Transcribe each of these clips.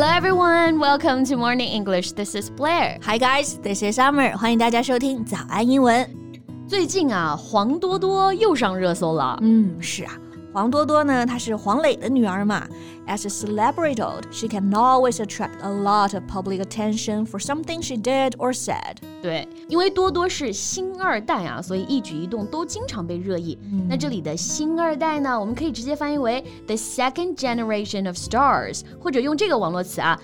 Hello everyone, welcome to Morning English. This is Blair. Hi guys, this is Summer. 欢迎大家收听早安英文。最近啊，黄多多又上热搜了。嗯，是啊。黄多多呢，她是黄磊的女儿嘛。As a celebrity, she can always attract a lot of public attention for something she did or said. 对，因为多多是星二代啊，所以一举一动都经常被热议。嗯、那这里的星二代呢，我们可以直接翻译为 the second generation of stars，或者用这个网络词啊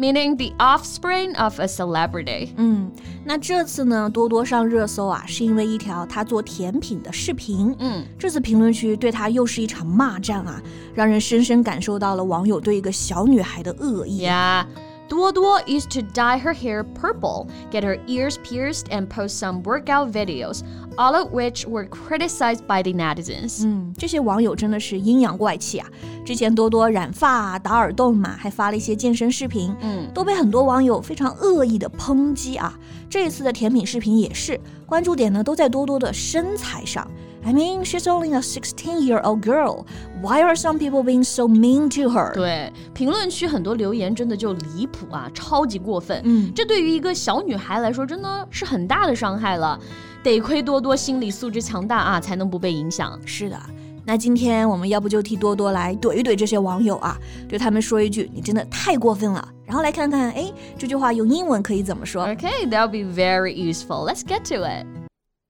，celebrity，meaning the offspring of a celebrity。嗯，那这次呢，多多上热搜啊，是因为一条她做甜品的视频。嗯，这次评论区对她又是一场骂战啊，让人深深感受到了网友对一个小女孩的恶意。Yeah. Duo used to dye her hair purple, get her ears pierced, and post some workout videos, all of which were criticized by the netizens. 嗯，这些网友真的是阴阳怪气啊！之前多多染发、打耳洞嘛，还发了一些健身视频，嗯，都被很多网友非常恶意的抨击啊。这一次的甜品视频也是，关注点呢都在多多的身材上。 I mean, she's only a 16-year-old girl. Why are some people being so mean to her? 对，评论区很多留言真的就离谱啊，超级过分。嗯，这对于一个小女孩来说，真的是很大的伤害了。得亏多多心理素质强大啊，才能不被影响。是的。那今天我们要不就替多多来怼一怼这些网友啊，对他们说一句：“你真的太过分了。”然后来看看，哎，这句话用英文可以怎么说？Okay, that'll be very useful. Let's get to it.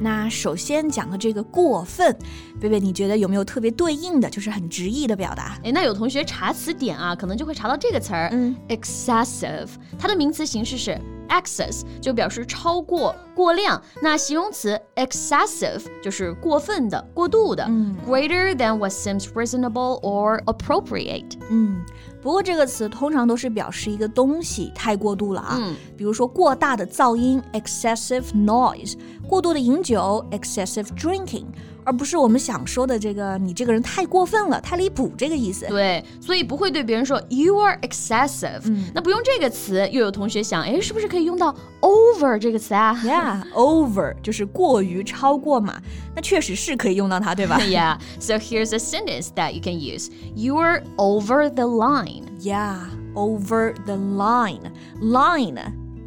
那首先讲的这个过分，贝贝，你觉得有没有特别对应的就是很直译的表达？哎，那有同学查词典啊，可能就会查到这个词儿，嗯，excessive，它的名词形式是 excess，就表示超过、过量。那形容词 excessive 就是过分的、过度的。嗯，greater than what seems reasonable or appropriate。嗯。不过这个词通常都是表示一个东西太过度了啊，嗯，比如说过大的噪音 excessive noise，过度的饮酒 excessive drinking，而不是我们想说的这个你这个人太过分了，太离谱这个意思。对，所以不会对别人说 you are excessive，嗯，那不用这个词，又有同学想，哎，是不是可以用到 over 这个词啊？Yeah，over 就是过于超过嘛，那确实是可以用到它，对吧？Yeah，so here's a sentence that you can use. You are over the line. Yeah, over the line. Line,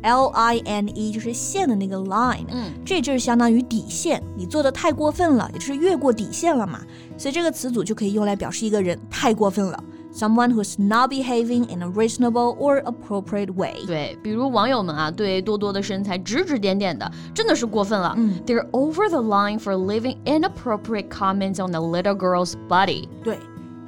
L-I-N-E 就是线的那个 line，嗯，这就是相当于底线，你做的太过分了，也就是越过底线了嘛。所以这个词组就可以用来表示一个人太过分了。Someone who's not behaving in a reasonable or appropriate way。对，比如网友们啊，对多多的身材指指点点的，真的是过分了。嗯，They're over the line for leaving inappropriate comments on the little girl's body。对。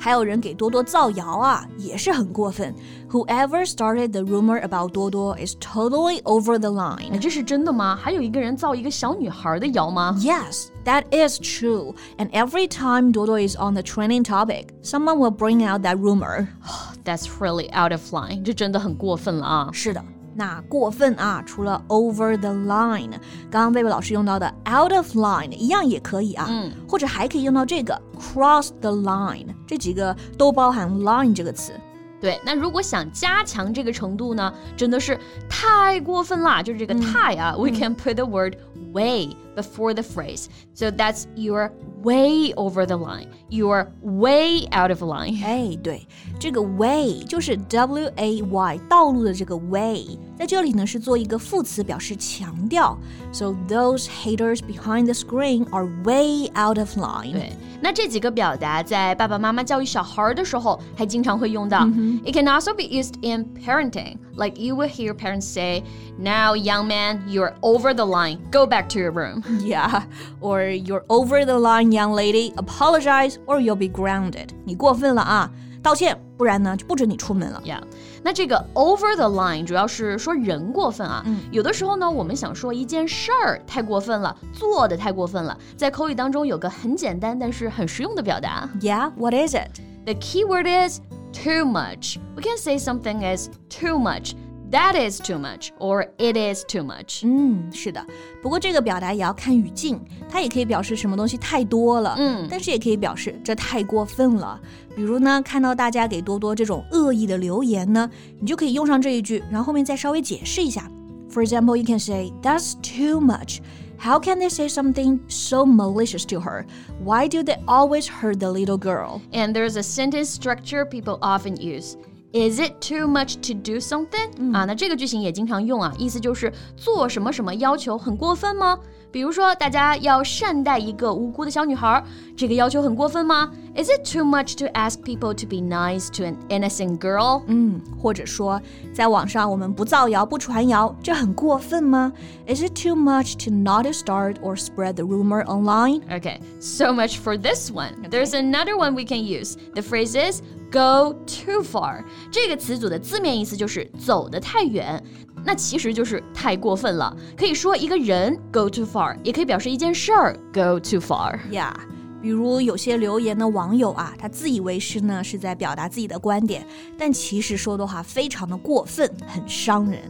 还有人给多多造谣啊，也是很过分。Whoever started the rumor about Duo Duo is totally over the line. line。这是真的吗？还有一个人造一个小女孩的谣吗？Yes, that is true. And every time Duo Duo is on the trending topic, someone will bring out that rumor. That's really out of line。这真的很过分了啊！是的。那过分啊，除了 over the line，刚刚贝贝老师用到的 out of line 一样也可以啊，嗯，或者还可以用到这个 cross the line，这几个都包含 line 这个词。对，那如果想加强这个程度呢，真的是太过分啦，就是这个太啊、嗯、，we can put the word way before the phrase. So that's you're way over the line. You're way out of line. 哎，对，这个 way 就是 W A Y 道路的这个 way，在这里呢是做一个副词，表示强调。So those haters behind the screen are way out of line. 对，那这几个表达在爸爸妈妈教育小孩的时候还经常会用到。It can also be used in parenting, like you will hear parents say, "Now, young man, you're over the line. Go back to your room." Yeah, or you're over the line, young lady. Apologize, or you'll be grounded. 你过分了啊，道歉，不然呢就不准你出门了。 Yeah，那这个 over the line 主要是说人过分啊。嗯有的时候呢，我们想说一件事儿太过分了，做的太过分了，在口语当中有个很简单但是很实用的表达。 Yeah, what is it? The key word is too much. We can say something is too much. That is too much or it is too much. 嗯，是的。不过这个表达也要看语境，它也可以表示什么东西太多了，嗯但是也可以表示这太过分了。比如呢，看到大家给多多这种恶意的留言呢，你就可以用上这一句，然后后面再稍微解释一下。For example, you can say that's too much. How can they say something so malicious to her? Why do they always hurt the little girl? And there's a sentence structure people often use. Is it too much to do something？、啊，那这个句型也经常用啊，意思就是做什么什么要求很过分吗？比如说，大家要善待一个无辜的小女孩，这个要求很过分吗？Is it too much to ask people to be nice to an innocent girl？嗯，或者说，在网上我们不造谣不传谣，这很过分吗？Is it too much to not start or spread the rumor online? Okay, so much for this one. There's another one we can use. The phrase is go too far. 这个词组的字面意思就是走得太远， 那其实就是太过分了。可以说一个人 go too far，也可以表示一件事儿 go too far。呀比如有些留言的网友啊，他自以为是呢是在表达自己的观点，但其实说的话非常的过分，很伤人。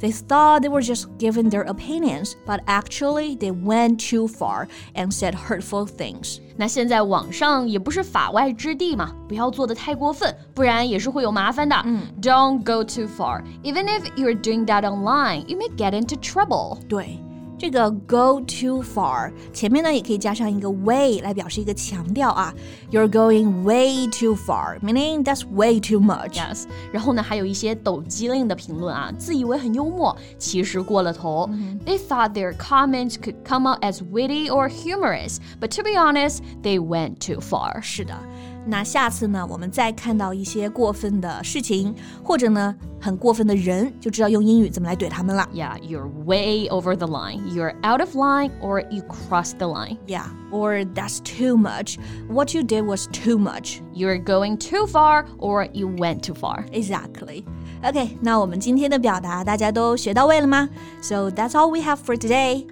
They thought they were just giving their opinions, but actually they went too far and said hurtful things. 那现在网上也不是法外之地嘛，不要做的太过分，不然也是会有麻烦的。Don't go too far. Even if you're doing that online, you may get into trouble. 对。 这个 go too far 前面呢也可以加上一个 way 来表示一个强调啊，You're going way too far, meaning that's way too much. Yes，然后呢，还有一些抖机灵的评论啊，自以为很幽默，其实过了头。They thought their comments could come out as witty or humorous, but to be honest, they went too far. 是的， 那下次呢，我们再看到一些过分的事情，或者呢很过分的人，就知道用英语怎么来怼他们了。 Yeah, you're way over the line. You're out of line or you crossed the line. Yeah, or that's too much. What you did was too much. You're going too far or you went too far. Exactly. OK，那我们今天的表达大家都学到位了吗？So that's all we have for today.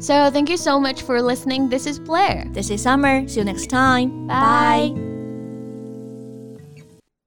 So thank you so much for listening. This is Blair. This is Summer. See you next time. Bye.